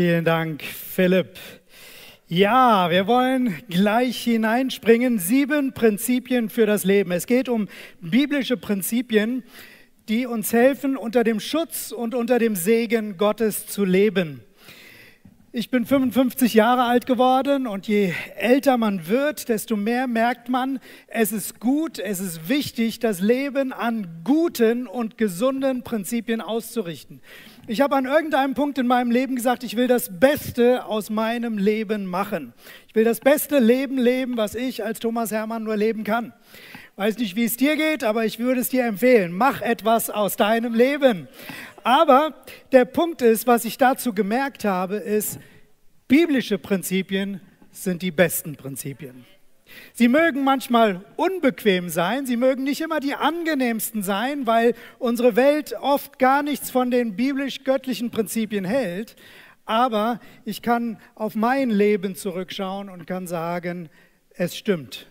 Vielen Dank, Philipp. Ja, wir wollen gleich hineinspringen. Sieben Prinzipien für das Leben. Es geht um biblische Prinzipien, die uns helfen, unter dem Schutz und unter dem Segen Gottes zu leben. Ich bin 55 Jahre alt geworden und je älter man wird, desto mehr merkt man, es ist gut, es ist wichtig, das Leben an guten und gesunden Prinzipien auszurichten. Ich habe an irgendeinem Punkt in meinem Leben gesagt, ich will das Beste aus meinem Leben machen. Ich will das beste Leben leben, was ich als Thomas Hermann nur leben kann. Weiß nicht, wie es dir geht, aber ich würde es dir empfehlen. Mach etwas aus deinem Leben. Aber der Punkt ist, was ich dazu gemerkt habe, ist, biblische Prinzipien sind die besten Prinzipien. Sie mögen manchmal unbequem sein, sie mögen nicht immer die angenehmsten sein, weil unsere Welt oft gar nichts von den biblisch-göttlichen Prinzipien hält. Aber ich kann auf mein Leben zurückschauen und kann sagen, es stimmt.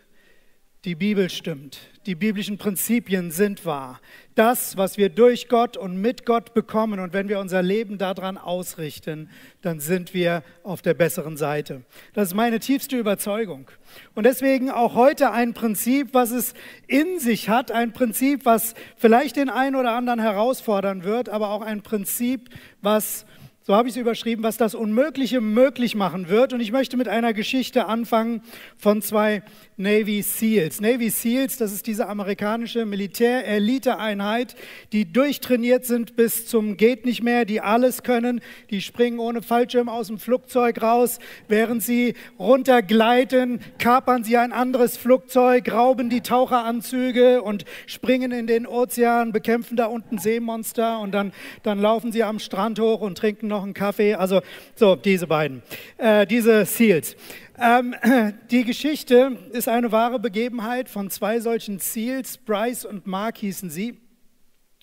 Die Bibel stimmt. Die biblischen Prinzipien sind wahr. Das, was wir durch Gott und mit Gott bekommen und wenn wir unser Leben daran ausrichten, dann sind wir auf der besseren Seite. Das ist meine tiefste Überzeugung. Und deswegen auch heute ein Prinzip, was es in sich hat, ein Prinzip, was vielleicht den einen oder anderen herausfordern wird, aber auch ein Prinzip, was so habe ich es überschrieben, was das Unmögliche möglich machen wird. Und ich möchte mit einer Geschichte anfangen von zwei Navy SEALs. Navy SEALs, das ist diese amerikanische Militär-Elite-Einheit, die durchtrainiert sind bis zum geht nicht mehr, die alles können, die springen ohne Fallschirm aus dem Flugzeug raus, während sie runtergleiten, kapern sie ein anderes Flugzeug, rauben die Taucheranzüge und springen in den Ozean, bekämpfen da unten Seemonster und dann, dann laufen sie am Strand hoch und trinken noch einen Kaffee. Also so, diese beiden, äh, diese SEALs. Ähm, die Geschichte ist eine wahre Begebenheit von zwei solchen Seals. Bryce und Mark hießen sie.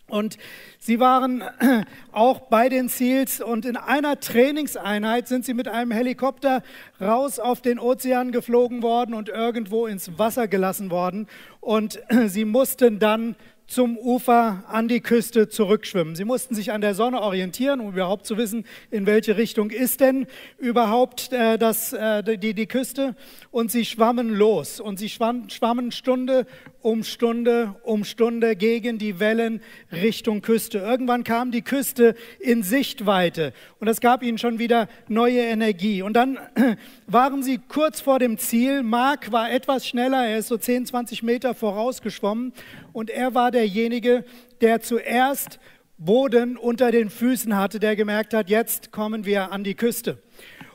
Und sie waren auch bei den Seals und in einer Trainingseinheit sind sie mit einem Helikopter raus auf den Ozean geflogen worden und irgendwo ins Wasser gelassen worden. Und sie mussten dann zum Ufer an die Küste zurückschwimmen. Sie mussten sich an der Sonne orientieren, um überhaupt zu wissen, in welche Richtung ist denn überhaupt äh, das, äh, die, die Küste. Und sie schwammen los und sie schwammen, schwammen Stunde um Stunde um Stunde gegen die Wellen Richtung Küste. Irgendwann kam die Küste in Sichtweite und das gab ihnen schon wieder neue Energie. Und dann waren sie kurz vor dem Ziel. Mark war etwas schneller, er ist so 10, 20 Meter vorausgeschwommen und er war derjenige, der zuerst Boden unter den Füßen hatte, der gemerkt hat, jetzt kommen wir an die Küste.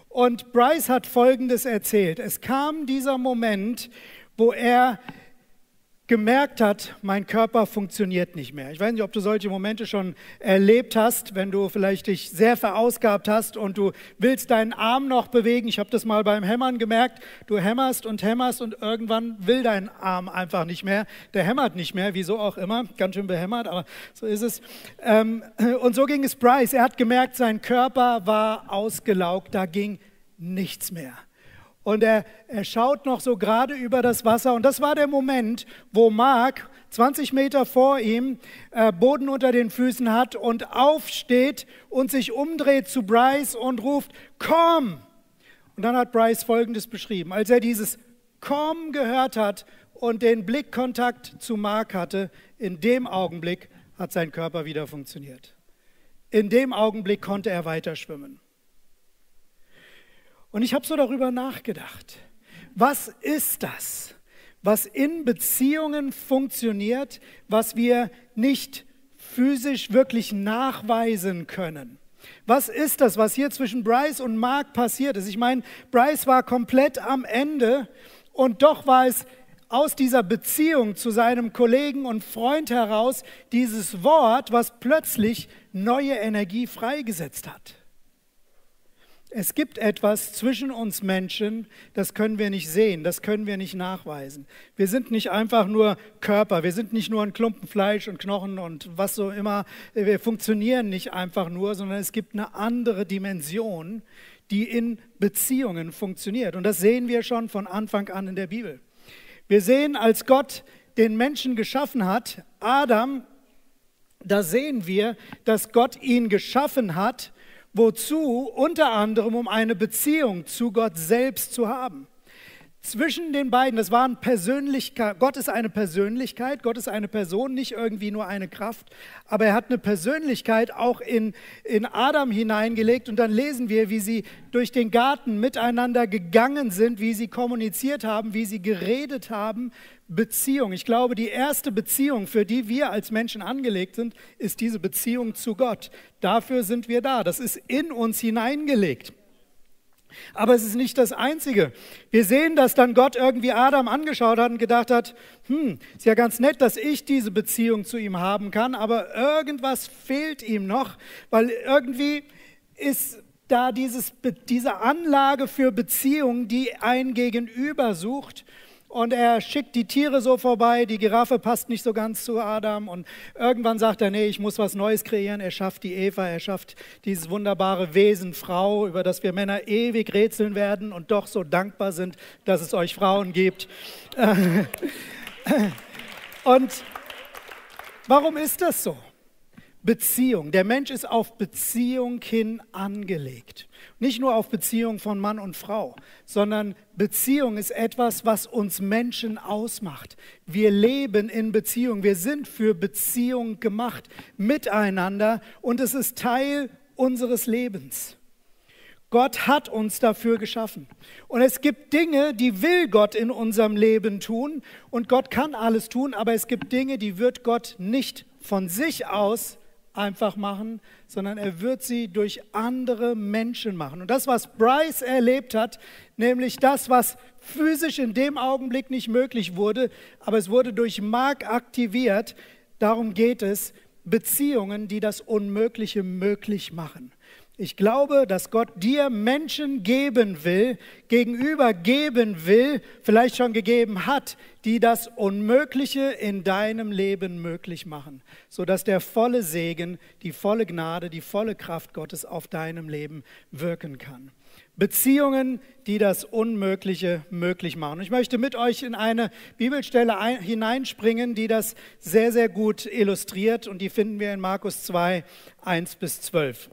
Und Bryce hat Folgendes erzählt. Es kam dieser Moment, wo er gemerkt hat, mein Körper funktioniert nicht mehr. Ich weiß nicht, ob du solche Momente schon erlebt hast, wenn du vielleicht dich sehr verausgabt hast und du willst deinen Arm noch bewegen. Ich habe das mal beim Hämmern gemerkt. Du hämmerst und hämmerst und irgendwann will dein Arm einfach nicht mehr. Der hämmert nicht mehr, wieso auch immer. Ganz schön behämmert, aber so ist es. Ähm, und so ging es Bryce. Er hat gemerkt, sein Körper war ausgelaugt, da ging nichts mehr. Und er, er schaut noch so gerade über das Wasser. Und das war der Moment, wo Mark 20 Meter vor ihm äh, Boden unter den Füßen hat und aufsteht und sich umdreht zu Bryce und ruft, komm! Und dann hat Bryce Folgendes beschrieben. Als er dieses Komm gehört hat und den Blickkontakt zu Mark hatte, in dem Augenblick hat sein Körper wieder funktioniert. In dem Augenblick konnte er weiter schwimmen. Und ich habe so darüber nachgedacht. Was ist das, was in Beziehungen funktioniert, was wir nicht physisch wirklich nachweisen können? Was ist das, was hier zwischen Bryce und Mark passiert ist? Ich meine, Bryce war komplett am Ende und doch war es aus dieser Beziehung zu seinem Kollegen und Freund heraus dieses Wort, was plötzlich neue Energie freigesetzt hat. Es gibt etwas zwischen uns Menschen, das können wir nicht sehen, das können wir nicht nachweisen. Wir sind nicht einfach nur Körper, wir sind nicht nur ein Klumpen Fleisch und Knochen und was so immer. Wir funktionieren nicht einfach nur, sondern es gibt eine andere Dimension, die in Beziehungen funktioniert. Und das sehen wir schon von Anfang an in der Bibel. Wir sehen, als Gott den Menschen geschaffen hat, Adam, da sehen wir, dass Gott ihn geschaffen hat, Wozu? Unter anderem, um eine Beziehung zu Gott selbst zu haben. Zwischen den beiden, das waren Persönlichkeit, Gott ist eine Persönlichkeit, Gott ist eine Person, nicht irgendwie nur eine Kraft, aber er hat eine Persönlichkeit auch in, in Adam hineingelegt und dann lesen wir, wie sie durch den Garten miteinander gegangen sind, wie sie kommuniziert haben, wie sie geredet haben, Beziehung. Ich glaube, die erste Beziehung, für die wir als Menschen angelegt sind, ist diese Beziehung zu Gott. Dafür sind wir da, das ist in uns hineingelegt. Aber es ist nicht das Einzige. Wir sehen, dass dann Gott irgendwie Adam angeschaut hat und gedacht hat, hm, ist ja ganz nett, dass ich diese Beziehung zu ihm haben kann, aber irgendwas fehlt ihm noch, weil irgendwie ist da dieses, diese Anlage für Beziehung, die ein Gegenüber sucht und er schickt die Tiere so vorbei, die Giraffe passt nicht so ganz zu Adam und irgendwann sagt er, nee, ich muss was Neues kreieren. Er schafft die Eva, er schafft dieses wunderbare Wesen Frau, über das wir Männer ewig rätseln werden und doch so dankbar sind, dass es euch Frauen gibt. und warum ist das so? Beziehung. Der Mensch ist auf Beziehung hin angelegt. Nicht nur auf Beziehung von Mann und Frau, sondern Beziehung ist etwas, was uns Menschen ausmacht. Wir leben in Beziehung. Wir sind für Beziehung gemacht miteinander und es ist Teil unseres Lebens. Gott hat uns dafür geschaffen. Und es gibt Dinge, die will Gott in unserem Leben tun. Und Gott kann alles tun, aber es gibt Dinge, die wird Gott nicht von sich aus einfach machen, sondern er wird sie durch andere Menschen machen. Und das, was Bryce erlebt hat, nämlich das, was physisch in dem Augenblick nicht möglich wurde, aber es wurde durch Mark aktiviert, darum geht es, Beziehungen, die das Unmögliche möglich machen. Ich glaube, dass Gott dir Menschen geben will, gegenüber geben will, vielleicht schon gegeben hat, die das Unmögliche in deinem Leben möglich machen, sodass der volle Segen, die volle Gnade, die volle Kraft Gottes auf deinem Leben wirken kann. Beziehungen, die das Unmögliche möglich machen. Ich möchte mit euch in eine Bibelstelle hineinspringen, die das sehr, sehr gut illustriert und die finden wir in Markus 2, 1 bis 12.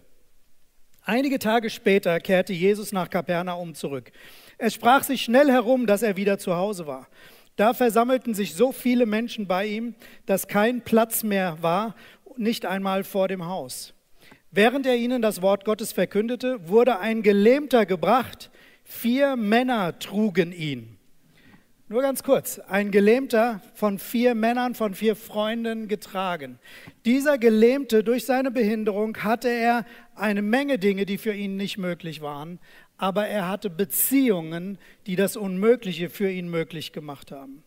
Einige Tage später kehrte Jesus nach Kapernaum zurück. Es sprach sich schnell herum, dass er wieder zu Hause war. Da versammelten sich so viele Menschen bei ihm, dass kein Platz mehr war, nicht einmal vor dem Haus. Während er ihnen das Wort Gottes verkündete, wurde ein Gelähmter gebracht. Vier Männer trugen ihn. Nur ganz kurz, ein Gelähmter von vier Männern, von vier Freunden getragen. Dieser Gelähmte, durch seine Behinderung, hatte er eine Menge Dinge, die für ihn nicht möglich waren, aber er hatte Beziehungen, die das Unmögliche für ihn möglich gemacht haben.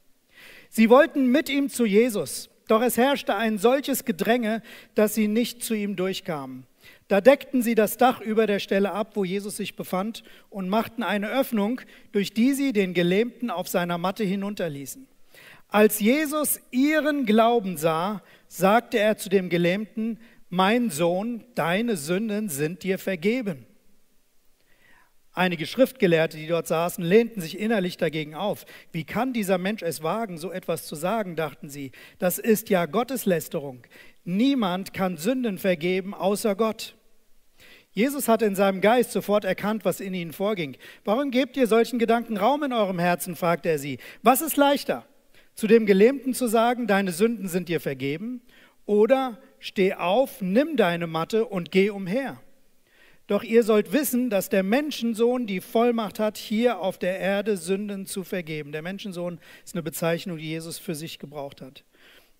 Sie wollten mit ihm zu Jesus, doch es herrschte ein solches Gedränge, dass sie nicht zu ihm durchkamen. Da deckten sie das Dach über der Stelle ab, wo Jesus sich befand, und machten eine Öffnung, durch die sie den Gelähmten auf seiner Matte hinunterließen. Als Jesus ihren Glauben sah, sagte er zu dem Gelähmten, mein Sohn, deine Sünden sind dir vergeben. Einige Schriftgelehrte, die dort saßen, lehnten sich innerlich dagegen auf. Wie kann dieser Mensch es wagen, so etwas zu sagen, dachten sie. Das ist ja Gotteslästerung. Niemand kann Sünden vergeben außer Gott. Jesus hatte in seinem Geist sofort erkannt, was in ihnen vorging. Warum gebt ihr solchen Gedanken Raum in eurem Herzen? fragte er sie. Was ist leichter? Zu dem Gelähmten zu sagen, deine Sünden sind dir vergeben? Oder steh auf, nimm deine Matte und geh umher. Doch ihr sollt wissen, dass der Menschensohn die Vollmacht hat, hier auf der Erde Sünden zu vergeben. Der Menschensohn ist eine Bezeichnung, die Jesus für sich gebraucht hat.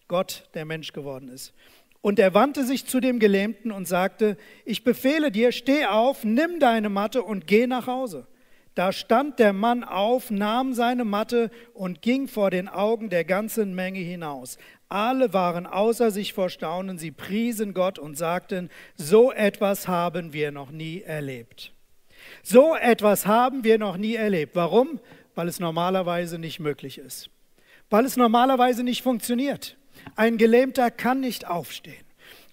Gott, der Mensch geworden ist. Und er wandte sich zu dem Gelähmten und sagte, ich befehle dir, steh auf, nimm deine Matte und geh nach Hause. Da stand der Mann auf, nahm seine Matte und ging vor den Augen der ganzen Menge hinaus. Alle waren außer sich vor Staunen, sie priesen Gott und sagten, so etwas haben wir noch nie erlebt. So etwas haben wir noch nie erlebt. Warum? Weil es normalerweise nicht möglich ist. Weil es normalerweise nicht funktioniert. Ein Gelähmter kann nicht aufstehen.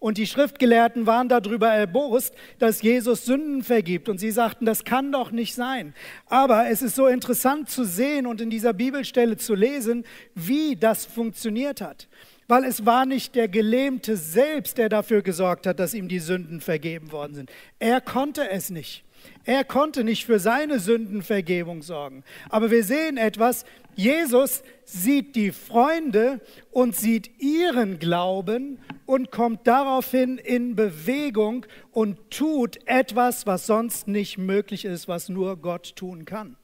Und die Schriftgelehrten waren darüber erbost, dass Jesus Sünden vergibt. Und sie sagten, das kann doch nicht sein. Aber es ist so interessant zu sehen und in dieser Bibelstelle zu lesen, wie das funktioniert hat. Weil es war nicht der Gelähmte selbst, der dafür gesorgt hat, dass ihm die Sünden vergeben worden sind. Er konnte es nicht. Er konnte nicht für seine Sündenvergebung sorgen. Aber wir sehen etwas, Jesus sieht die Freunde und sieht ihren Glauben und kommt daraufhin in Bewegung und tut etwas, was sonst nicht möglich ist, was nur Gott tun kann.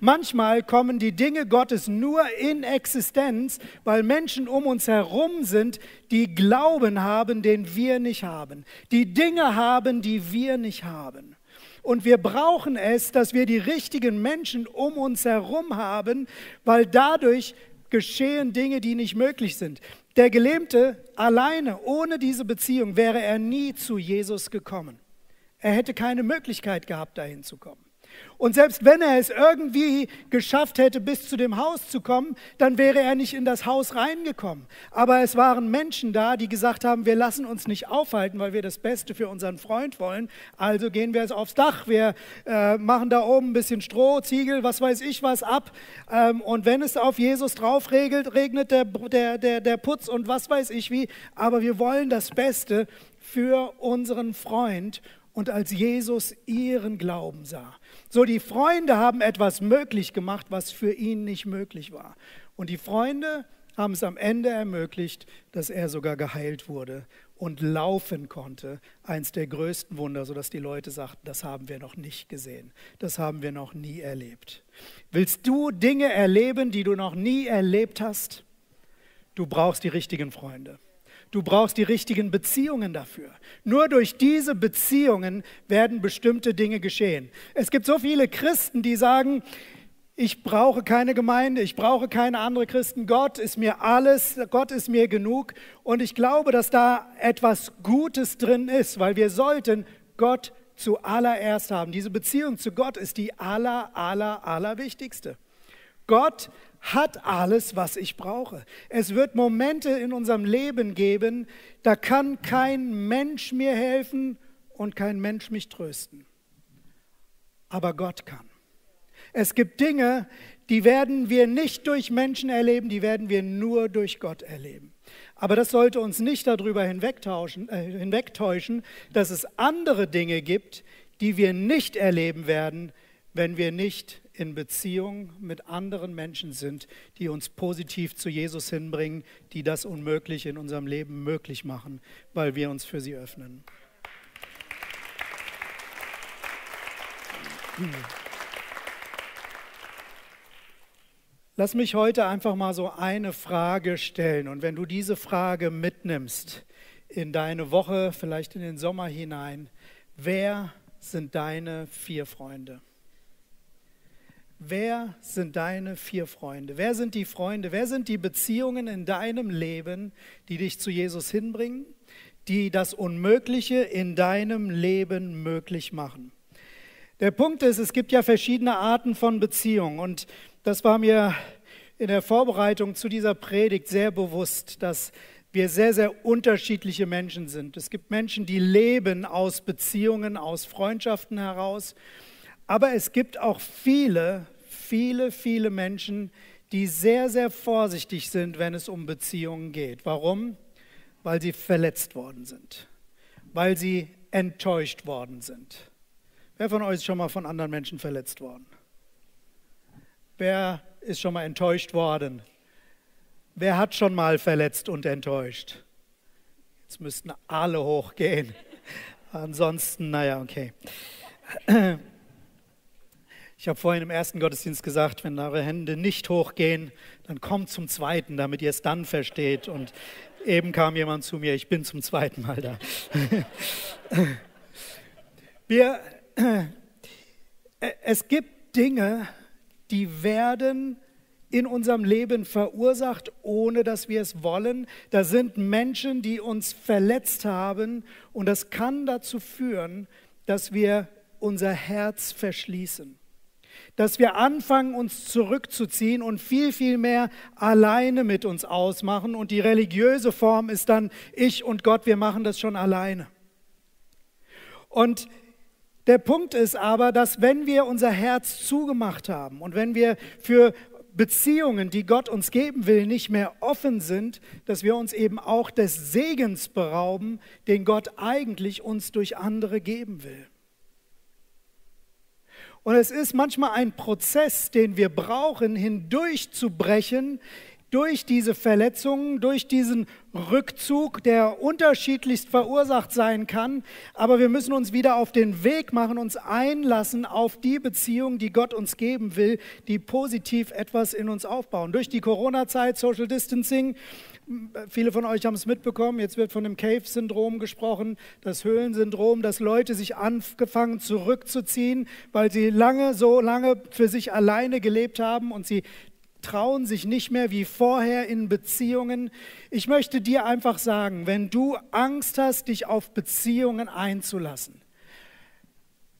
Manchmal kommen die Dinge Gottes nur in Existenz, weil Menschen um uns herum sind, die Glauben haben, den wir nicht haben, die Dinge haben, die wir nicht haben. Und wir brauchen es, dass wir die richtigen Menschen um uns herum haben, weil dadurch geschehen Dinge, die nicht möglich sind. Der Gelähmte alleine, ohne diese Beziehung, wäre er nie zu Jesus gekommen. Er hätte keine Möglichkeit gehabt, dahin zu kommen. Und selbst wenn er es irgendwie geschafft hätte, bis zu dem Haus zu kommen, dann wäre er nicht in das Haus reingekommen. Aber es waren Menschen da, die gesagt haben, wir lassen uns nicht aufhalten, weil wir das Beste für unseren Freund wollen. Also gehen wir jetzt aufs Dach, wir äh, machen da oben ein bisschen Stroh, Ziegel, was weiß ich was ab. Ähm, und wenn es auf Jesus drauf regelt, regnet der, der, der, der Putz und was weiß ich wie. Aber wir wollen das Beste für unseren Freund. Und als Jesus ihren Glauben sah, so, die Freunde haben etwas möglich gemacht, was für ihn nicht möglich war. Und die Freunde haben es am Ende ermöglicht, dass er sogar geheilt wurde und laufen konnte. Eins der größten Wunder, sodass die Leute sagten, das haben wir noch nicht gesehen, das haben wir noch nie erlebt. Willst du Dinge erleben, die du noch nie erlebt hast? Du brauchst die richtigen Freunde. Du brauchst die richtigen Beziehungen dafür. Nur durch diese Beziehungen werden bestimmte Dinge geschehen. Es gibt so viele Christen, die sagen, ich brauche keine Gemeinde, ich brauche keine andere Christen. Gott ist mir alles, Gott ist mir genug. Und ich glaube, dass da etwas Gutes drin ist, weil wir sollten Gott zuallererst haben. Diese Beziehung zu Gott ist die aller, aller, aller wichtigste. Gott hat alles, was ich brauche. Es wird Momente in unserem Leben geben, da kann kein Mensch mir helfen und kein Mensch mich trösten. Aber Gott kann. Es gibt Dinge, die werden wir nicht durch Menschen erleben, die werden wir nur durch Gott erleben. Aber das sollte uns nicht darüber hinwegtäuschen, äh, hinwegtäuschen, dass es andere Dinge gibt, die wir nicht erleben werden, wenn wir nicht in Beziehung mit anderen Menschen sind, die uns positiv zu Jesus hinbringen, die das Unmögliche in unserem Leben möglich machen, weil wir uns für sie öffnen. Lass mich heute einfach mal so eine Frage stellen. Und wenn du diese Frage mitnimmst in deine Woche, vielleicht in den Sommer hinein, wer sind deine vier Freunde? Wer sind deine vier Freunde? Wer sind die Freunde? Wer sind die Beziehungen in deinem Leben, die dich zu Jesus hinbringen, die das Unmögliche in deinem Leben möglich machen? Der Punkt ist, es gibt ja verschiedene Arten von Beziehungen und das war mir in der Vorbereitung zu dieser Predigt sehr bewusst, dass wir sehr, sehr unterschiedliche Menschen sind. Es gibt Menschen, die leben aus Beziehungen, aus Freundschaften heraus. Aber es gibt auch viele, viele, viele Menschen, die sehr, sehr vorsichtig sind, wenn es um Beziehungen geht. Warum? Weil sie verletzt worden sind, weil sie enttäuscht worden sind. Wer von euch ist schon mal von anderen Menschen verletzt worden? Wer ist schon mal enttäuscht worden? Wer hat schon mal verletzt und enttäuscht? Jetzt müssten alle hochgehen. Ansonsten, naja, okay. Ich habe vorhin im ersten Gottesdienst gesagt, wenn eure Hände nicht hochgehen, dann kommt zum zweiten, damit ihr es dann versteht. Und eben kam jemand zu mir, ich bin zum zweiten Mal da. Wir, es gibt Dinge, die werden in unserem Leben verursacht, ohne dass wir es wollen. Da sind Menschen, die uns verletzt haben und das kann dazu führen, dass wir unser Herz verschließen dass wir anfangen, uns zurückzuziehen und viel, viel mehr alleine mit uns ausmachen. Und die religiöse Form ist dann ich und Gott, wir machen das schon alleine. Und der Punkt ist aber, dass wenn wir unser Herz zugemacht haben und wenn wir für Beziehungen, die Gott uns geben will, nicht mehr offen sind, dass wir uns eben auch des Segens berauben, den Gott eigentlich uns durch andere geben will. Und es ist manchmal ein Prozess, den wir brauchen, hindurchzubrechen durch diese Verletzungen, durch diesen Rückzug, der unterschiedlichst verursacht sein kann. Aber wir müssen uns wieder auf den Weg machen, uns einlassen auf die Beziehung, die Gott uns geben will, die positiv etwas in uns aufbauen. Durch die Corona-Zeit, Social Distancing, Viele von euch haben es mitbekommen, jetzt wird von dem Cave-Syndrom gesprochen, das Höhlensyndrom, dass Leute sich angefangen zurückzuziehen, weil sie lange, so lange für sich alleine gelebt haben und sie trauen sich nicht mehr wie vorher in Beziehungen. Ich möchte dir einfach sagen, wenn du Angst hast, dich auf Beziehungen einzulassen,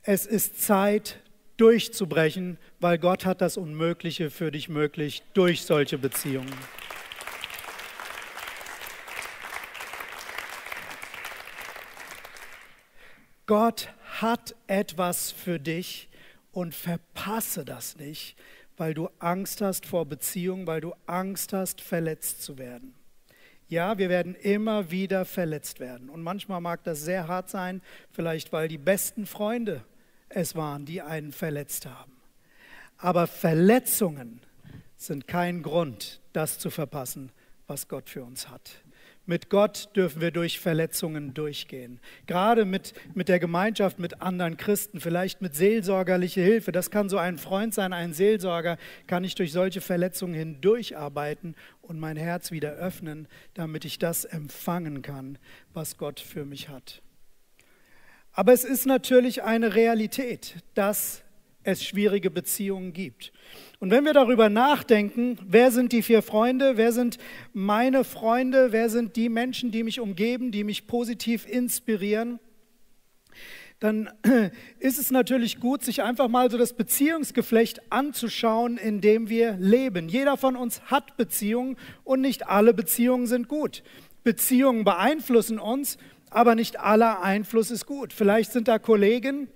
es ist Zeit durchzubrechen, weil Gott hat das Unmögliche für dich möglich durch solche Beziehungen. Gott hat etwas für dich und verpasse das nicht, weil du Angst hast vor Beziehungen, weil du Angst hast, verletzt zu werden. Ja, wir werden immer wieder verletzt werden. Und manchmal mag das sehr hart sein, vielleicht weil die besten Freunde es waren, die einen verletzt haben. Aber Verletzungen sind kein Grund, das zu verpassen, was Gott für uns hat. Mit Gott dürfen wir durch Verletzungen durchgehen. Gerade mit, mit der Gemeinschaft, mit anderen Christen, vielleicht mit seelsorgerlicher Hilfe. Das kann so ein Freund sein, ein Seelsorger, kann ich durch solche Verletzungen hindurcharbeiten und mein Herz wieder öffnen, damit ich das empfangen kann, was Gott für mich hat. Aber es ist natürlich eine Realität, dass es schwierige Beziehungen gibt. Und wenn wir darüber nachdenken, wer sind die vier Freunde, wer sind meine Freunde, wer sind die Menschen, die mich umgeben, die mich positiv inspirieren, dann ist es natürlich gut, sich einfach mal so das Beziehungsgeflecht anzuschauen, in dem wir leben. Jeder von uns hat Beziehungen und nicht alle Beziehungen sind gut. Beziehungen beeinflussen uns, aber nicht aller Einfluss ist gut. Vielleicht sind da Kollegen,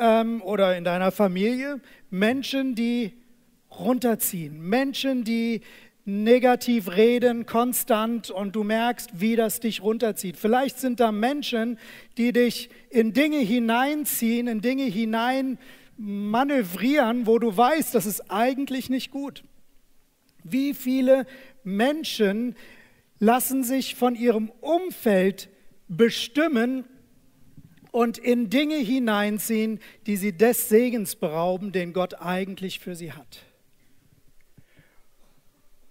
ähm, oder in deiner Familie Menschen, die runterziehen, Menschen, die negativ reden, konstant und du merkst, wie das dich runterzieht. Vielleicht sind da Menschen, die dich in Dinge hineinziehen, in Dinge hinein manövrieren, wo du weißt, das ist eigentlich nicht gut. Wie viele Menschen lassen sich von ihrem Umfeld bestimmen und in Dinge hineinziehen, die sie des Segens berauben, den Gott eigentlich für sie hat.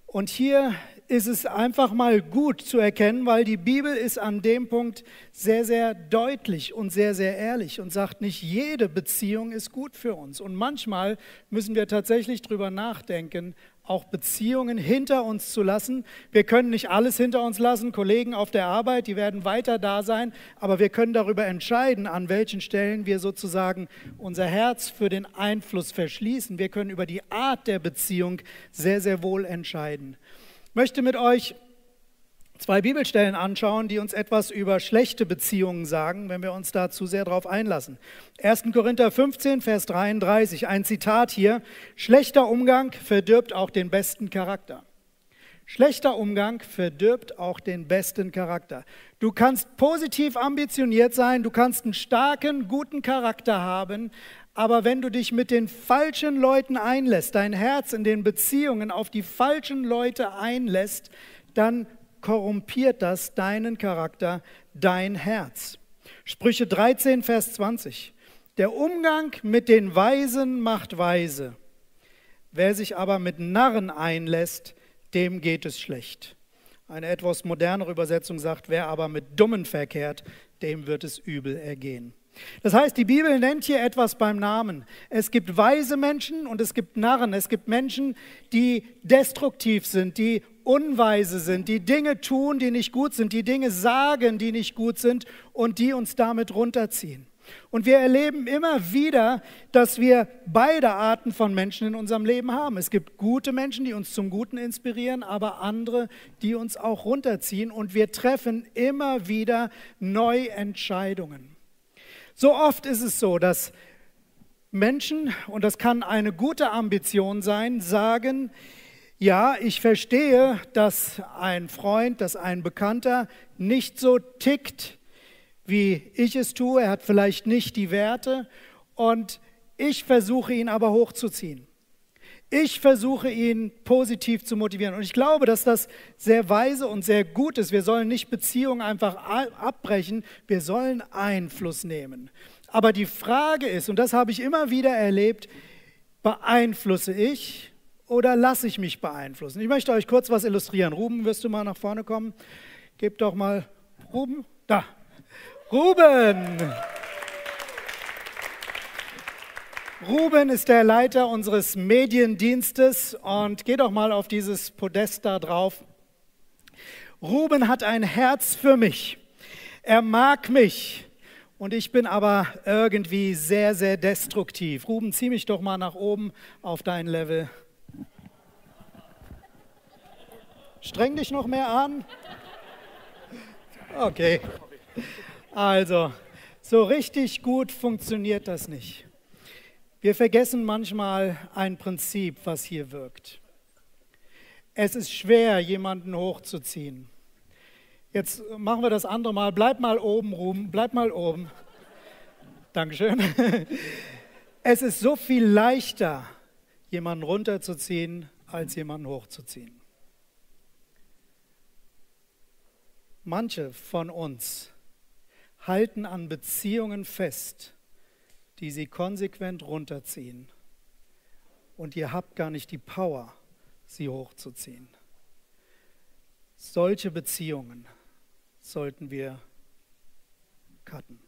Und hier ist es einfach mal gut zu erkennen, weil die Bibel ist an dem Punkt sehr, sehr deutlich und sehr, sehr ehrlich und sagt, nicht jede Beziehung ist gut für uns. Und manchmal müssen wir tatsächlich darüber nachdenken, auch Beziehungen hinter uns zu lassen. Wir können nicht alles hinter uns lassen. Kollegen auf der Arbeit, die werden weiter da sein, aber wir können darüber entscheiden, an welchen Stellen wir sozusagen unser Herz für den Einfluss verschließen. Wir können über die Art der Beziehung sehr, sehr wohl entscheiden. Ich möchte mit euch zwei Bibelstellen anschauen, die uns etwas über schlechte Beziehungen sagen, wenn wir uns da zu sehr darauf einlassen. 1. Korinther 15, Vers 33, ein Zitat hier. Schlechter Umgang verdirbt auch den besten Charakter. Schlechter Umgang verdirbt auch den besten Charakter. Du kannst positiv ambitioniert sein, du kannst einen starken, guten Charakter haben, aber wenn du dich mit den falschen Leuten einlässt, dein Herz in den Beziehungen auf die falschen Leute einlässt, dann korrumpiert das deinen Charakter, dein Herz. Sprüche 13, Vers 20. Der Umgang mit den Weisen macht weise. Wer sich aber mit Narren einlässt, dem geht es schlecht. Eine etwas modernere Übersetzung sagt, wer aber mit Dummen verkehrt, dem wird es übel ergehen. Das heißt, die Bibel nennt hier etwas beim Namen. Es gibt weise Menschen und es gibt Narren. Es gibt Menschen, die destruktiv sind, die unweise sind, die Dinge tun, die nicht gut sind, die Dinge sagen, die nicht gut sind und die uns damit runterziehen. Und wir erleben immer wieder, dass wir beide Arten von Menschen in unserem Leben haben. Es gibt gute Menschen, die uns zum Guten inspirieren, aber andere, die uns auch runterziehen. Und wir treffen immer wieder neue Entscheidungen. So oft ist es so, dass Menschen, und das kann eine gute Ambition sein, sagen, ja, ich verstehe, dass ein Freund, dass ein Bekannter nicht so tickt, wie ich es tue. Er hat vielleicht nicht die Werte und ich versuche ihn aber hochzuziehen. Ich versuche ihn positiv zu motivieren. Und ich glaube, dass das sehr weise und sehr gut ist. Wir sollen nicht Beziehungen einfach abbrechen, wir sollen Einfluss nehmen. Aber die Frage ist, und das habe ich immer wieder erlebt, beeinflusse ich oder lasse ich mich beeinflussen? Ich möchte euch kurz was illustrieren. Ruben, wirst du mal nach vorne kommen? Gib doch mal Ruben. Da. Ruben! Ruben ist der Leiter unseres Mediendienstes und geh doch mal auf dieses Podest da drauf. Ruben hat ein Herz für mich. Er mag mich und ich bin aber irgendwie sehr, sehr destruktiv. Ruben, zieh mich doch mal nach oben auf dein Level. Streng dich noch mehr an. Okay. Also, so richtig gut funktioniert das nicht. Wir vergessen manchmal ein Prinzip, was hier wirkt. Es ist schwer, jemanden hochzuziehen. Jetzt machen wir das andere Mal. Bleib mal oben, Ruben, bleib mal oben. Dankeschön. Es ist so viel leichter, jemanden runterzuziehen, als jemanden hochzuziehen. Manche von uns halten an Beziehungen fest, die sie konsequent runterziehen. Und ihr habt gar nicht die Power, sie hochzuziehen. Solche Beziehungen sollten wir cutten.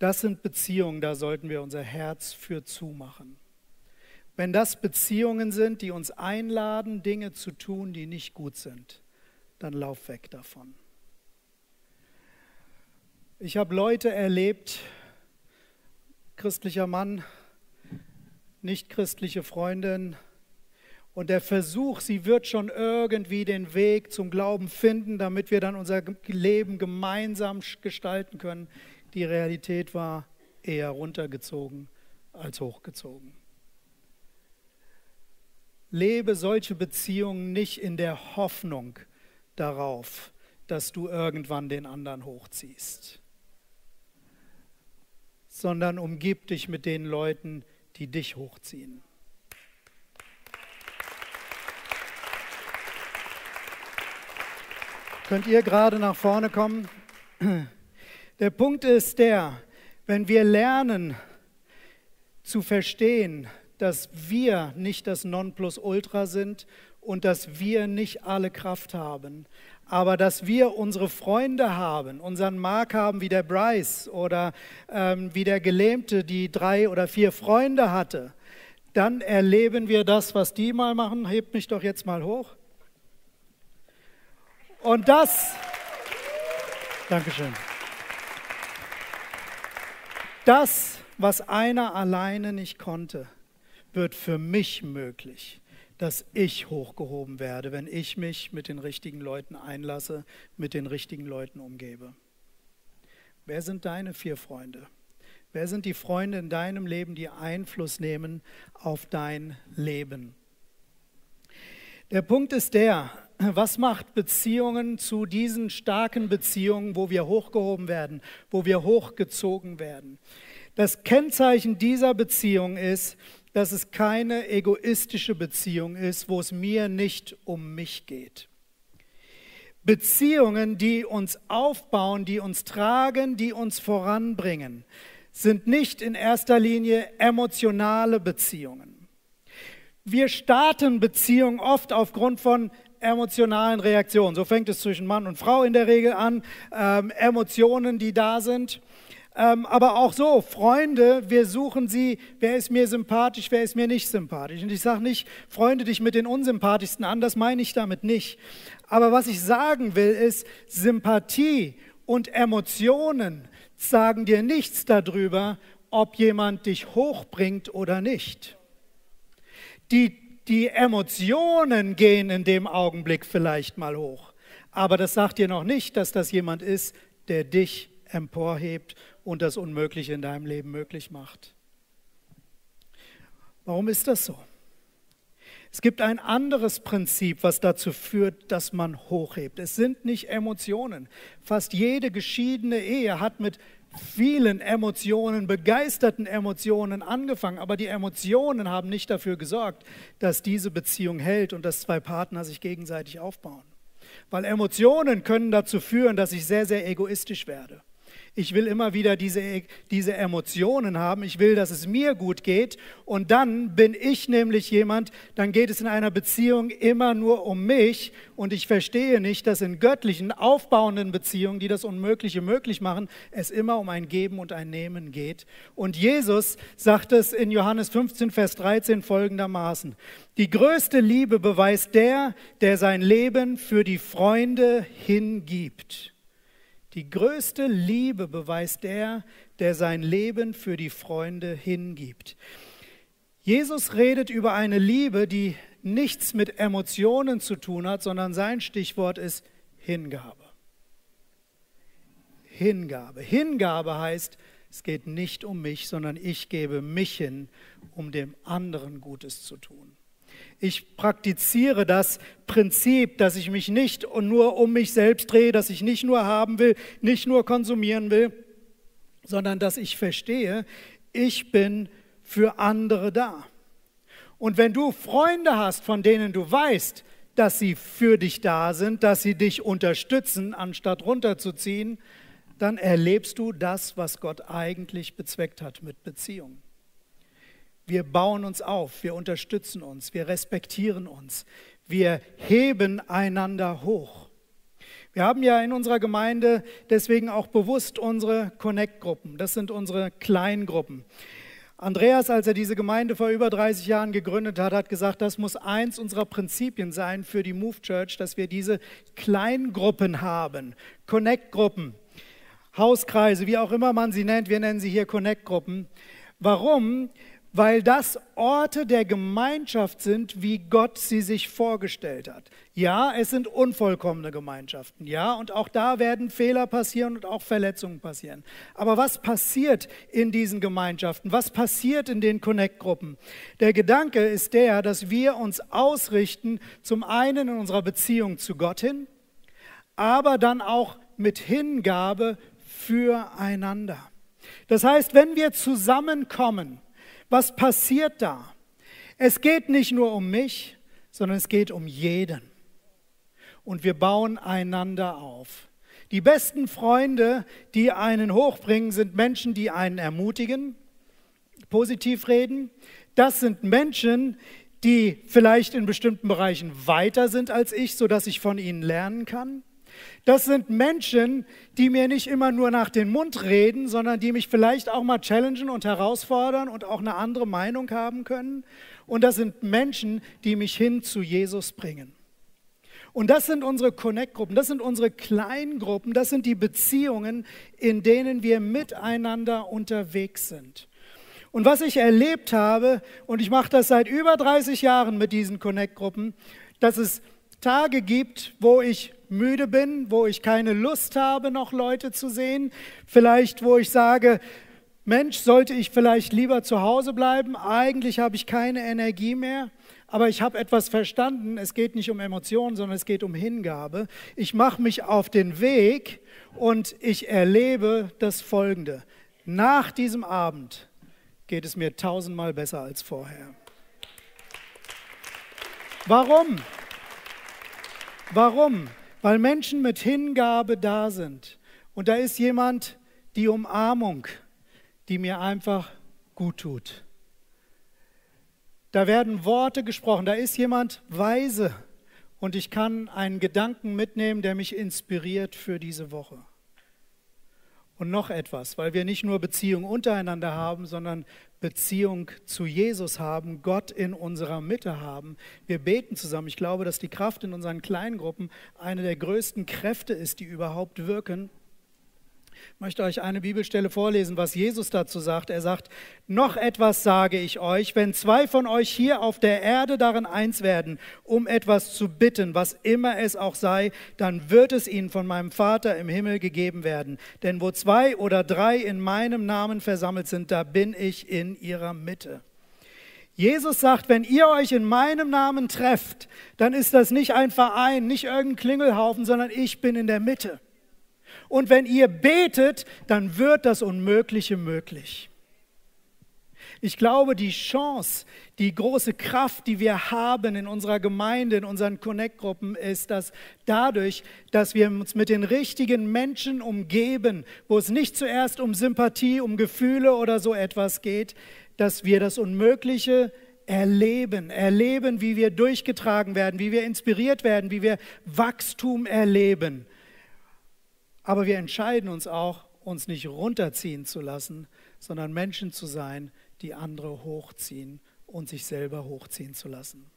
Das sind Beziehungen, da sollten wir unser Herz für zumachen. Wenn das Beziehungen sind, die uns einladen, Dinge zu tun, die nicht gut sind, dann lauf weg davon. Ich habe Leute erlebt, christlicher Mann, nicht christliche Freundin. Und der Versuch, sie wird schon irgendwie den Weg zum Glauben finden, damit wir dann unser Leben gemeinsam gestalten können. Die Realität war eher runtergezogen als hochgezogen. Lebe solche Beziehungen nicht in der Hoffnung darauf, dass du irgendwann den anderen hochziehst sondern umgib dich mit den Leuten, die dich hochziehen. Könnt ihr gerade nach vorne kommen? Der Punkt ist der, wenn wir lernen zu verstehen, dass wir nicht das Nonplusultra sind und dass wir nicht alle Kraft haben, aber dass wir unsere Freunde haben, unseren Mark haben wie der Bryce oder ähm, wie der Gelähmte, die drei oder vier Freunde hatte, dann erleben wir das, was die mal machen. Hebt mich doch jetzt mal hoch. Und das, Dankeschön. Das, was einer alleine nicht konnte, wird für mich möglich dass ich hochgehoben werde, wenn ich mich mit den richtigen Leuten einlasse, mit den richtigen Leuten umgebe. Wer sind deine vier Freunde? Wer sind die Freunde in deinem Leben, die Einfluss nehmen auf dein Leben? Der Punkt ist der, was macht Beziehungen zu diesen starken Beziehungen, wo wir hochgehoben werden, wo wir hochgezogen werden? Das Kennzeichen dieser Beziehung ist, dass es keine egoistische Beziehung ist, wo es mir nicht um mich geht. Beziehungen, die uns aufbauen, die uns tragen, die uns voranbringen, sind nicht in erster Linie emotionale Beziehungen. Wir starten Beziehungen oft aufgrund von emotionalen Reaktionen. So fängt es zwischen Mann und Frau in der Regel an. Ähm, Emotionen, die da sind. Ähm, aber auch so, Freunde, wir suchen sie, wer ist mir sympathisch, wer ist mir nicht sympathisch. Und ich sage nicht, freunde dich mit den unsympathischsten an, das meine ich damit nicht. Aber was ich sagen will, ist, Sympathie und Emotionen sagen dir nichts darüber, ob jemand dich hochbringt oder nicht. Die, die Emotionen gehen in dem Augenblick vielleicht mal hoch. Aber das sagt dir noch nicht, dass das jemand ist, der dich emporhebt und das Unmögliche in deinem Leben möglich macht. Warum ist das so? Es gibt ein anderes Prinzip, was dazu führt, dass man hochhebt. Es sind nicht Emotionen. Fast jede geschiedene Ehe hat mit vielen Emotionen, begeisterten Emotionen angefangen, aber die Emotionen haben nicht dafür gesorgt, dass diese Beziehung hält und dass zwei Partner sich gegenseitig aufbauen. Weil Emotionen können dazu führen, dass ich sehr, sehr egoistisch werde. Ich will immer wieder diese, diese Emotionen haben. Ich will, dass es mir gut geht. Und dann bin ich nämlich jemand, dann geht es in einer Beziehung immer nur um mich. Und ich verstehe nicht, dass in göttlichen, aufbauenden Beziehungen, die das Unmögliche möglich machen, es immer um ein Geben und ein Nehmen geht. Und Jesus sagt es in Johannes 15, Vers 13 folgendermaßen. Die größte Liebe beweist der, der sein Leben für die Freunde hingibt. Die größte Liebe beweist der, der sein Leben für die Freunde hingibt. Jesus redet über eine Liebe, die nichts mit Emotionen zu tun hat, sondern sein Stichwort ist Hingabe. Hingabe. Hingabe heißt, es geht nicht um mich, sondern ich gebe mich hin, um dem anderen Gutes zu tun. Ich praktiziere das Prinzip, dass ich mich nicht nur um mich selbst drehe, dass ich nicht nur haben will, nicht nur konsumieren will, sondern dass ich verstehe, ich bin für andere da. Und wenn du Freunde hast, von denen du weißt, dass sie für dich da sind, dass sie dich unterstützen, anstatt runterzuziehen, dann erlebst du das, was Gott eigentlich bezweckt hat mit Beziehungen. Wir bauen uns auf, wir unterstützen uns, wir respektieren uns, wir heben einander hoch. Wir haben ja in unserer Gemeinde deswegen auch bewusst unsere Connect-Gruppen. Das sind unsere Kleingruppen. Andreas, als er diese Gemeinde vor über 30 Jahren gegründet hat, hat gesagt, das muss eins unserer Prinzipien sein für die Move Church, dass wir diese Kleingruppen haben, Connect-Gruppen, Hauskreise, wie auch immer man sie nennt. Wir nennen sie hier Connect-Gruppen. Warum? Weil das Orte der Gemeinschaft sind, wie Gott sie sich vorgestellt hat. Ja, es sind unvollkommene Gemeinschaften. Ja, und auch da werden Fehler passieren und auch Verletzungen passieren. Aber was passiert in diesen Gemeinschaften? Was passiert in den Connect-Gruppen? Der Gedanke ist der, dass wir uns ausrichten, zum einen in unserer Beziehung zu Gott hin, aber dann auch mit Hingabe füreinander. Das heißt, wenn wir zusammenkommen, was passiert da? Es geht nicht nur um mich, sondern es geht um jeden. Und wir bauen einander auf. Die besten Freunde, die einen hochbringen, sind Menschen, die einen ermutigen, positiv reden. Das sind Menschen, die vielleicht in bestimmten Bereichen weiter sind als ich, sodass ich von ihnen lernen kann. Das sind Menschen, die mir nicht immer nur nach den Mund reden, sondern die mich vielleicht auch mal challengen und herausfordern und auch eine andere Meinung haben können. Und das sind Menschen, die mich hin zu Jesus bringen. Und das sind unsere Connect-Gruppen, das sind unsere Kleingruppen, das sind die Beziehungen, in denen wir miteinander unterwegs sind. Und was ich erlebt habe, und ich mache das seit über 30 Jahren mit diesen Connect-Gruppen, dass es Tage gibt, wo ich müde bin, wo ich keine Lust habe, noch Leute zu sehen, vielleicht wo ich sage, Mensch, sollte ich vielleicht lieber zu Hause bleiben, eigentlich habe ich keine Energie mehr, aber ich habe etwas verstanden, es geht nicht um Emotionen, sondern es geht um Hingabe. Ich mache mich auf den Weg und ich erlebe das Folgende. Nach diesem Abend geht es mir tausendmal besser als vorher. Warum? Warum? Weil Menschen mit Hingabe da sind. Und da ist jemand, die Umarmung, die mir einfach gut tut. Da werden Worte gesprochen, da ist jemand weise und ich kann einen Gedanken mitnehmen, der mich inspiriert für diese Woche. Und noch etwas, weil wir nicht nur Beziehung untereinander haben, sondern Beziehung zu Jesus haben, Gott in unserer Mitte haben. Wir beten zusammen. Ich glaube, dass die Kraft in unseren Kleingruppen eine der größten Kräfte ist, die überhaupt wirken. Ich möchte euch eine Bibelstelle vorlesen, was Jesus dazu sagt. Er sagt, noch etwas sage ich euch, wenn zwei von euch hier auf der Erde darin eins werden, um etwas zu bitten, was immer es auch sei, dann wird es ihnen von meinem Vater im Himmel gegeben werden. Denn wo zwei oder drei in meinem Namen versammelt sind, da bin ich in ihrer Mitte. Jesus sagt, wenn ihr euch in meinem Namen trefft, dann ist das nicht ein Verein, nicht irgendein Klingelhaufen, sondern ich bin in der Mitte. Und wenn ihr betet, dann wird das Unmögliche möglich. Ich glaube, die Chance, die große Kraft, die wir haben in unserer Gemeinde, in unseren Connect-Gruppen, ist, dass dadurch, dass wir uns mit den richtigen Menschen umgeben, wo es nicht zuerst um Sympathie, um Gefühle oder so etwas geht, dass wir das Unmögliche erleben, erleben, wie wir durchgetragen werden, wie wir inspiriert werden, wie wir Wachstum erleben. Aber wir entscheiden uns auch, uns nicht runterziehen zu lassen, sondern Menschen zu sein, die andere hochziehen und sich selber hochziehen zu lassen.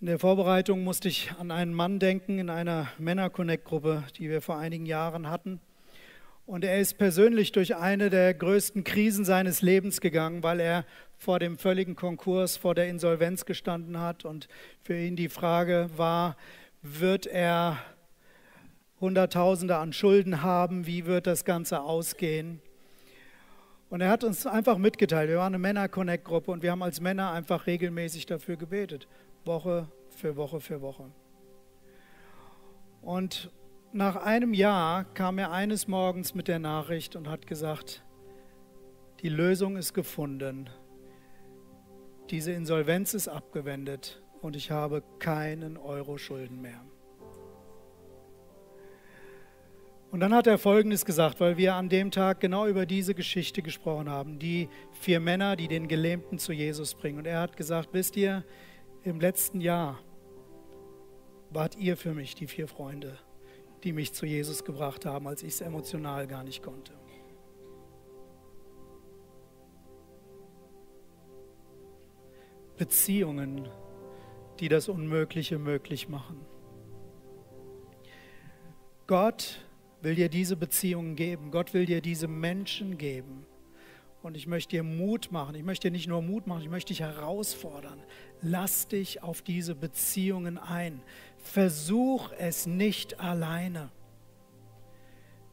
In der Vorbereitung musste ich an einen Mann denken in einer Männer-Connect-Gruppe, die wir vor einigen Jahren hatten. Und er ist persönlich durch eine der größten Krisen seines Lebens gegangen, weil er vor dem völligen Konkurs, vor der Insolvenz gestanden hat. Und für ihn die Frage war, wird er Hunderttausende an Schulden haben, wie wird das Ganze ausgehen. Und er hat uns einfach mitgeteilt, wir waren eine Männer-Connect-Gruppe und wir haben als Männer einfach regelmäßig dafür gebetet, Woche für Woche für Woche. Und nach einem Jahr kam er eines Morgens mit der Nachricht und hat gesagt, die Lösung ist gefunden, diese Insolvenz ist abgewendet und ich habe keinen Euro Schulden mehr. Und dann hat er Folgendes gesagt, weil wir an dem Tag genau über diese Geschichte gesprochen haben, die vier Männer, die den Gelähmten zu Jesus bringen. Und er hat gesagt, wisst ihr, im letzten Jahr wart ihr für mich die vier Freunde, die mich zu Jesus gebracht haben, als ich es emotional gar nicht konnte. Beziehungen, die das Unmögliche möglich machen. Gott will dir diese Beziehungen geben. Gott will dir diese Menschen geben. Und ich möchte dir Mut machen. Ich möchte dir nicht nur Mut machen, ich möchte dich herausfordern. Lass dich auf diese Beziehungen ein. Versuch es nicht alleine.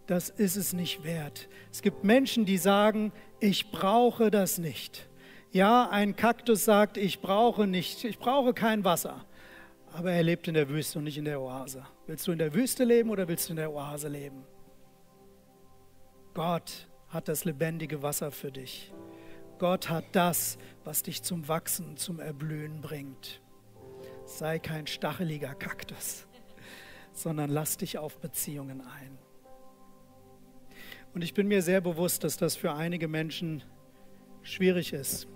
Das ist es nicht wert. Es gibt Menschen, die sagen, ich brauche das nicht. Ja, ein Kaktus sagt, ich brauche nicht, ich brauche kein Wasser aber er lebt in der Wüste und nicht in der Oase. Willst du in der Wüste leben oder willst du in der Oase leben? Gott hat das lebendige Wasser für dich. Gott hat das, was dich zum Wachsen, zum Erblühen bringt. Sei kein stacheliger Kaktus, sondern lass dich auf Beziehungen ein. Und ich bin mir sehr bewusst, dass das für einige Menschen schwierig ist,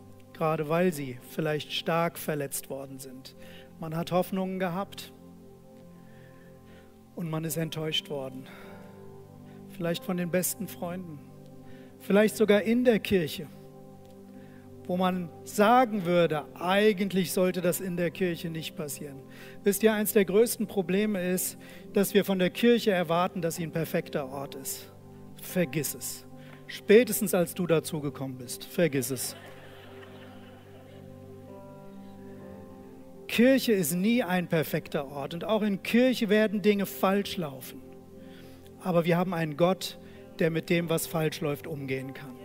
gerade weil sie vielleicht stark verletzt worden sind, man hat Hoffnungen gehabt und man ist enttäuscht worden. Vielleicht von den besten Freunden, vielleicht sogar in der Kirche, wo man sagen würde, eigentlich sollte das in der Kirche nicht passieren. Wisst ihr, eines der größten Probleme ist, dass wir von der Kirche erwarten, dass sie ein perfekter Ort ist. Vergiss es. Spätestens als du dazugekommen bist, vergiss es. Kirche ist nie ein perfekter Ort und auch in Kirche werden Dinge falsch laufen. Aber wir haben einen Gott, der mit dem, was falsch läuft, umgehen kann.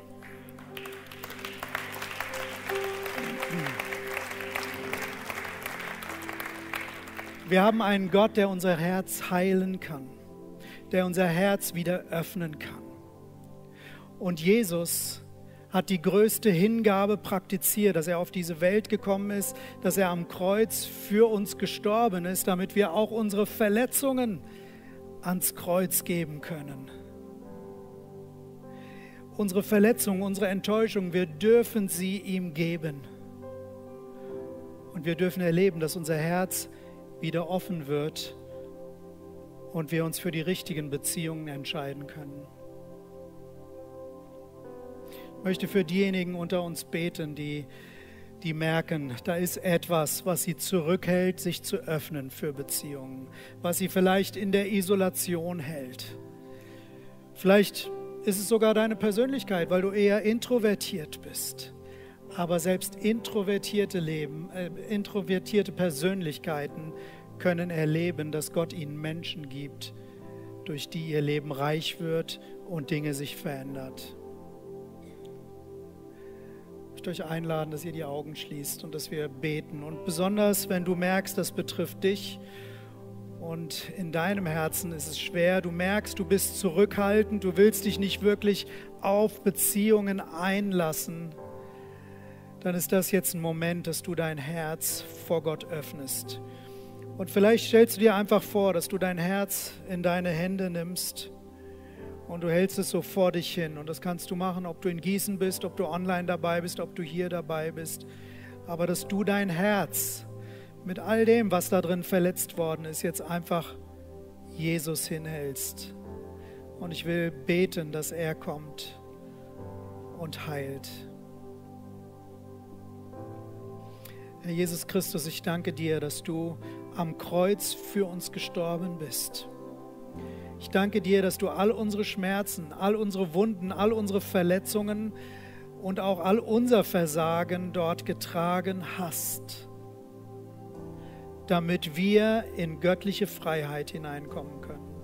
Wir haben einen Gott, der unser Herz heilen kann, der unser Herz wieder öffnen kann. Und Jesus hat die größte Hingabe praktiziert, dass er auf diese Welt gekommen ist, dass er am Kreuz für uns gestorben ist, damit wir auch unsere Verletzungen ans Kreuz geben können. Unsere Verletzungen, unsere Enttäuschung, wir dürfen sie ihm geben. Und wir dürfen erleben, dass unser Herz wieder offen wird und wir uns für die richtigen Beziehungen entscheiden können möchte für diejenigen unter uns beten, die, die merken, da ist etwas, was sie zurückhält, sich zu öffnen für Beziehungen, was sie vielleicht in der Isolation hält. Vielleicht ist es sogar deine Persönlichkeit, weil du eher introvertiert bist. Aber selbst introvertierte Leben, äh, introvertierte Persönlichkeiten können erleben, dass Gott ihnen Menschen gibt, durch die ihr Leben reich wird und Dinge sich verändert. Möchte euch einladen, dass ihr die Augen schließt und dass wir beten. Und besonders, wenn du merkst, das betrifft dich und in deinem Herzen ist es schwer, du merkst, du bist zurückhaltend, du willst dich nicht wirklich auf Beziehungen einlassen, dann ist das jetzt ein Moment, dass du dein Herz vor Gott öffnest. Und vielleicht stellst du dir einfach vor, dass du dein Herz in deine Hände nimmst und du hältst es so vor dich hin. Und das kannst du machen, ob du in Gießen bist, ob du online dabei bist, ob du hier dabei bist. Aber dass du dein Herz mit all dem, was da drin verletzt worden ist, jetzt einfach Jesus hinhältst. Und ich will beten, dass er kommt und heilt. Herr Jesus Christus, ich danke dir, dass du am Kreuz für uns gestorben bist. Ich danke dir, dass du all unsere Schmerzen, all unsere Wunden, all unsere Verletzungen und auch all unser Versagen dort getragen hast, damit wir in göttliche Freiheit hineinkommen können.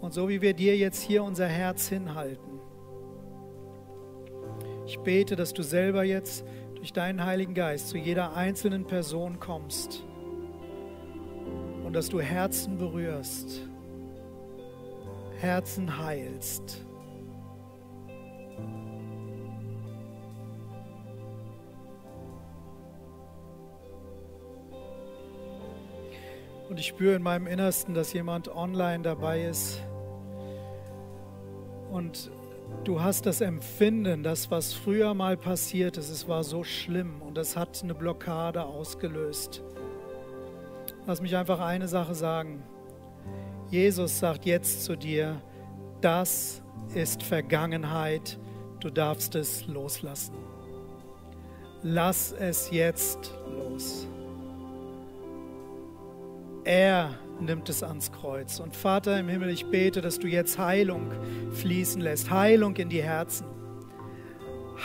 Und so wie wir dir jetzt hier unser Herz hinhalten, ich bete, dass du selber jetzt durch deinen Heiligen Geist zu jeder einzelnen Person kommst dass du Herzen berührst, Herzen heilst. Und ich spüre in meinem Innersten, dass jemand online dabei ist und du hast das Empfinden, das, was früher mal passiert ist, es war so schlimm und das hat eine Blockade ausgelöst. Lass mich einfach eine Sache sagen. Jesus sagt jetzt zu dir, das ist Vergangenheit, du darfst es loslassen. Lass es jetzt los. Er nimmt es ans Kreuz. Und Vater im Himmel, ich bete, dass du jetzt Heilung fließen lässt, Heilung in die Herzen,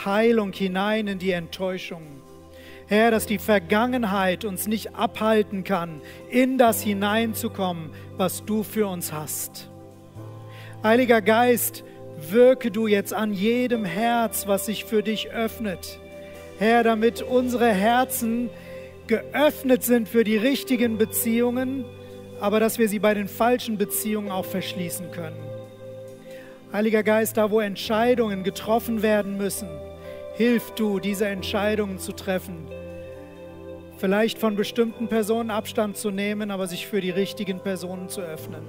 Heilung hinein in die Enttäuschung. Herr, dass die Vergangenheit uns nicht abhalten kann, in das hineinzukommen, was du für uns hast. Heiliger Geist, wirke du jetzt an jedem Herz, was sich für dich öffnet. Herr, damit unsere Herzen geöffnet sind für die richtigen Beziehungen, aber dass wir sie bei den falschen Beziehungen auch verschließen können. Heiliger Geist, da wo Entscheidungen getroffen werden müssen, hilf du, diese Entscheidungen zu treffen. Vielleicht von bestimmten Personen Abstand zu nehmen, aber sich für die richtigen Personen zu öffnen.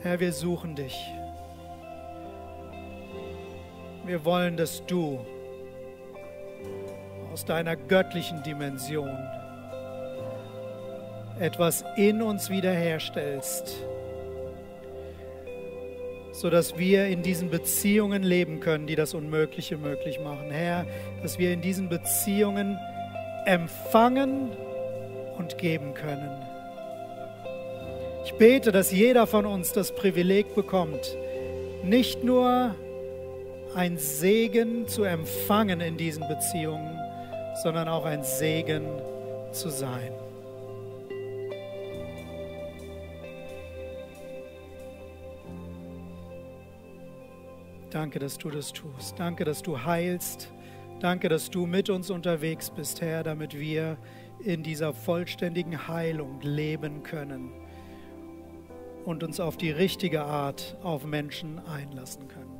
Herr, wir suchen dich. Wir wollen, dass du aus deiner göttlichen Dimension etwas in uns wiederherstellst, sodass wir in diesen Beziehungen leben können, die das Unmögliche möglich machen. Herr, dass wir in diesen Beziehungen empfangen und geben können. Ich bete, dass jeder von uns das Privileg bekommt, nicht nur ein Segen zu empfangen in diesen Beziehungen, sondern auch ein Segen zu sein. Danke, dass du das tust. Danke, dass du heilst. Danke, dass du mit uns unterwegs bist, Herr, damit wir in dieser vollständigen Heilung leben können und uns auf die richtige Art auf Menschen einlassen können.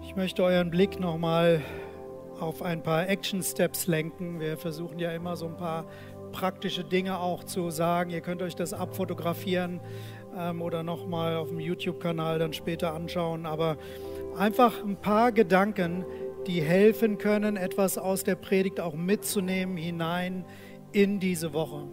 Ich möchte euren Blick nochmal auf ein paar Action Steps lenken. Wir versuchen ja immer so ein paar praktische Dinge auch zu sagen. Ihr könnt euch das abfotografieren ähm, oder nochmal auf dem YouTube-Kanal dann später anschauen. Aber einfach ein paar Gedanken, die helfen können, etwas aus der Predigt auch mitzunehmen hinein in diese Woche.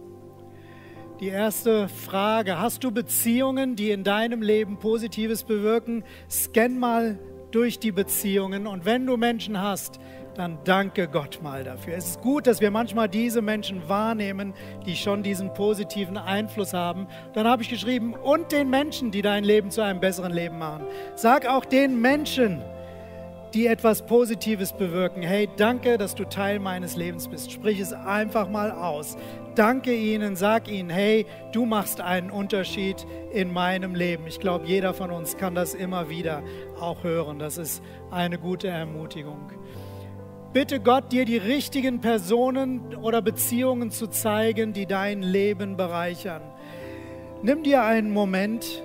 Die erste Frage, hast du Beziehungen, die in deinem Leben Positives bewirken? Scan mal durch die Beziehungen und wenn du Menschen hast, dann danke Gott mal dafür. Es ist gut, dass wir manchmal diese Menschen wahrnehmen, die schon diesen positiven Einfluss haben. Dann habe ich geschrieben, und den Menschen, die dein Leben zu einem besseren Leben machen. Sag auch den Menschen, die etwas Positives bewirken. Hey, danke, dass du Teil meines Lebens bist. Sprich es einfach mal aus. Danke ihnen, sag ihnen, hey, du machst einen Unterschied in meinem Leben. Ich glaube, jeder von uns kann das immer wieder auch hören. Das ist eine gute Ermutigung. Bitte Gott, dir die richtigen Personen oder Beziehungen zu zeigen, die dein Leben bereichern. Nimm dir einen Moment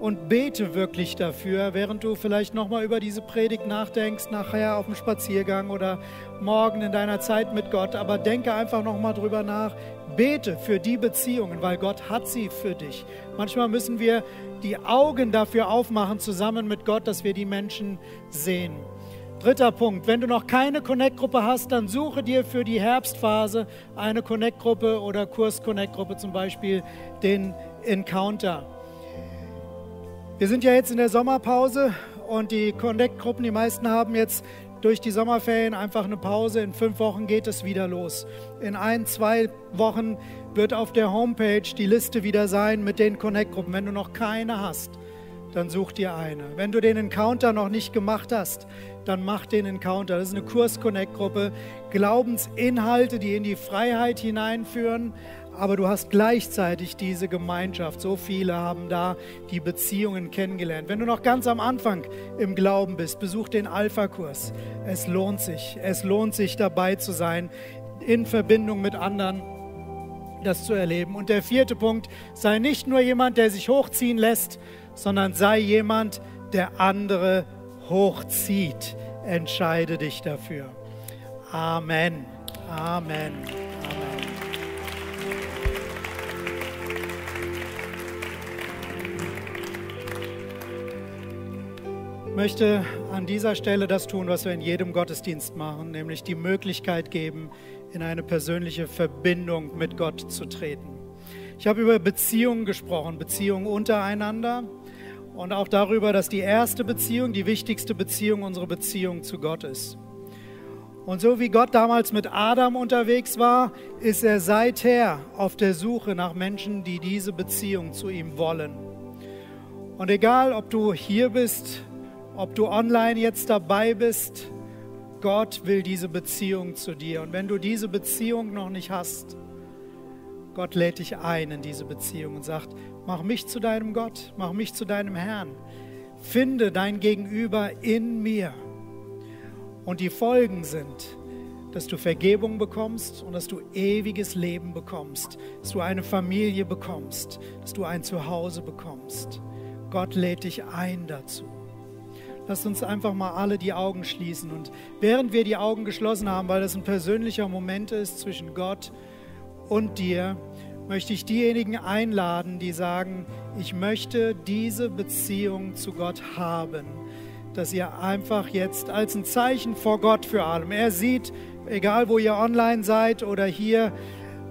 und bete wirklich dafür, während du vielleicht nochmal über diese Predigt nachdenkst, nachher auf dem Spaziergang oder morgen in deiner Zeit mit Gott. Aber denke einfach nochmal drüber nach. Bete für die Beziehungen, weil Gott hat sie für dich. Manchmal müssen wir die Augen dafür aufmachen, zusammen mit Gott, dass wir die Menschen sehen. Dritter Punkt, wenn du noch keine Connect-Gruppe hast, dann suche dir für die Herbstphase eine Connect-Gruppe oder Kurs-Connect-Gruppe, zum Beispiel den Encounter. Wir sind ja jetzt in der Sommerpause und die Connect-Gruppen, die meisten haben jetzt durch die Sommerferien einfach eine Pause. In fünf Wochen geht es wieder los. In ein, zwei Wochen wird auf der Homepage die Liste wieder sein mit den Connect-Gruppen. Wenn du noch keine hast, dann such dir eine. Wenn du den Encounter noch nicht gemacht hast, dann mach den Encounter. Das ist eine Kurs-Connect-Gruppe. Glaubensinhalte, die in die Freiheit hineinführen, aber du hast gleichzeitig diese Gemeinschaft. So viele haben da die Beziehungen kennengelernt. Wenn du noch ganz am Anfang im Glauben bist, besuch den Alpha-Kurs. Es lohnt sich. Es lohnt sich dabei zu sein, in Verbindung mit anderen das zu erleben. Und der vierte Punkt, sei nicht nur jemand, der sich hochziehen lässt, sondern sei jemand, der andere hochzieht. Entscheide dich dafür. Amen. Amen. Amen. Ich möchte an dieser Stelle das tun, was wir in jedem Gottesdienst machen, nämlich die Möglichkeit geben, in eine persönliche Verbindung mit Gott zu treten. Ich habe über Beziehungen gesprochen, Beziehungen untereinander, und auch darüber, dass die erste Beziehung, die wichtigste Beziehung unsere Beziehung zu Gott ist. Und so wie Gott damals mit Adam unterwegs war, ist er seither auf der Suche nach Menschen, die diese Beziehung zu ihm wollen. Und egal, ob du hier bist, ob du online jetzt dabei bist, Gott will diese Beziehung zu dir. Und wenn du diese Beziehung noch nicht hast, Gott lädt dich ein in diese Beziehung und sagt, Mach mich zu deinem Gott, mach mich zu deinem Herrn. Finde dein Gegenüber in mir. Und die Folgen sind, dass du Vergebung bekommst und dass du ewiges Leben bekommst, dass du eine Familie bekommst, dass du ein Zuhause bekommst. Gott lädt dich ein dazu. Lass uns einfach mal alle die Augen schließen. Und während wir die Augen geschlossen haben, weil das ein persönlicher Moment ist zwischen Gott und dir, möchte ich diejenigen einladen, die sagen, ich möchte diese Beziehung zu Gott haben, dass ihr einfach jetzt als ein Zeichen vor Gott für allem, er sieht, egal wo ihr online seid oder hier,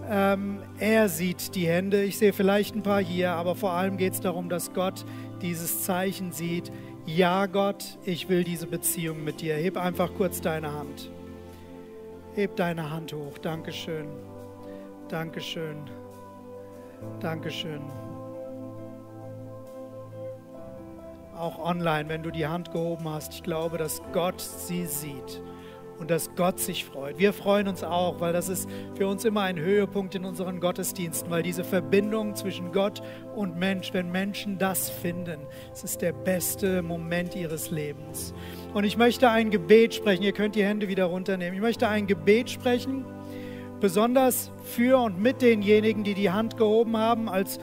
ähm, er sieht die Hände, ich sehe vielleicht ein paar hier, aber vor allem geht es darum, dass Gott dieses Zeichen sieht. Ja, Gott, ich will diese Beziehung mit dir. Heb einfach kurz deine Hand. Heb deine Hand hoch. Dankeschön. Dankeschön. Dankeschön. Auch online, wenn du die Hand gehoben hast, ich glaube, dass Gott sie sieht und dass Gott sich freut. Wir freuen uns auch, weil das ist für uns immer ein Höhepunkt in unseren Gottesdiensten, weil diese Verbindung zwischen Gott und Mensch, wenn Menschen das finden, es ist der beste Moment ihres Lebens. Und ich möchte ein Gebet sprechen, ihr könnt die Hände wieder runternehmen. Ich möchte ein Gebet sprechen besonders für und mit denjenigen, die die Hand gehoben haben. Als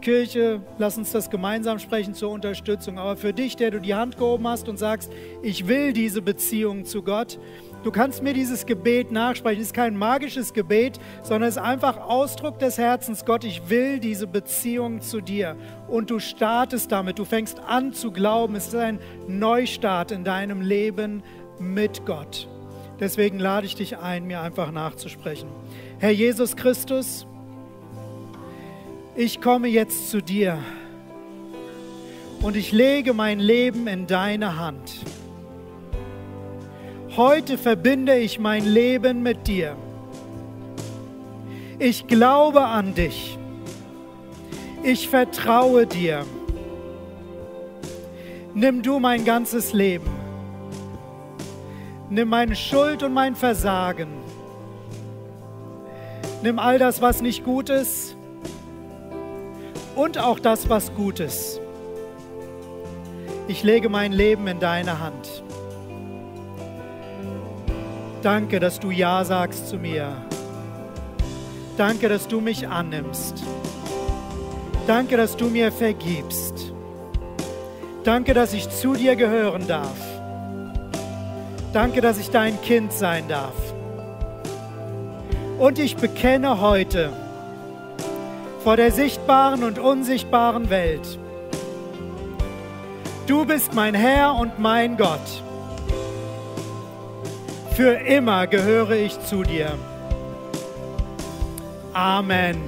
Kirche, lass uns das gemeinsam sprechen zur Unterstützung. Aber für dich, der du die Hand gehoben hast und sagst, ich will diese Beziehung zu Gott, du kannst mir dieses Gebet nachsprechen. Es ist kein magisches Gebet, sondern es ist einfach Ausdruck des Herzens. Gott, ich will diese Beziehung zu dir. Und du startest damit, du fängst an zu glauben. Es ist ein Neustart in deinem Leben mit Gott. Deswegen lade ich dich ein, mir einfach nachzusprechen. Herr Jesus Christus, ich komme jetzt zu dir und ich lege mein Leben in deine Hand. Heute verbinde ich mein Leben mit dir. Ich glaube an dich. Ich vertraue dir. Nimm du mein ganzes Leben Nimm meine Schuld und mein Versagen. Nimm all das, was nicht gut ist und auch das, was gut ist. Ich lege mein Leben in deine Hand. Danke, dass du Ja sagst zu mir. Danke, dass du mich annimmst. Danke, dass du mir vergibst. Danke, dass ich zu dir gehören darf. Danke, dass ich dein Kind sein darf. Und ich bekenne heute vor der sichtbaren und unsichtbaren Welt, du bist mein Herr und mein Gott. Für immer gehöre ich zu dir. Amen.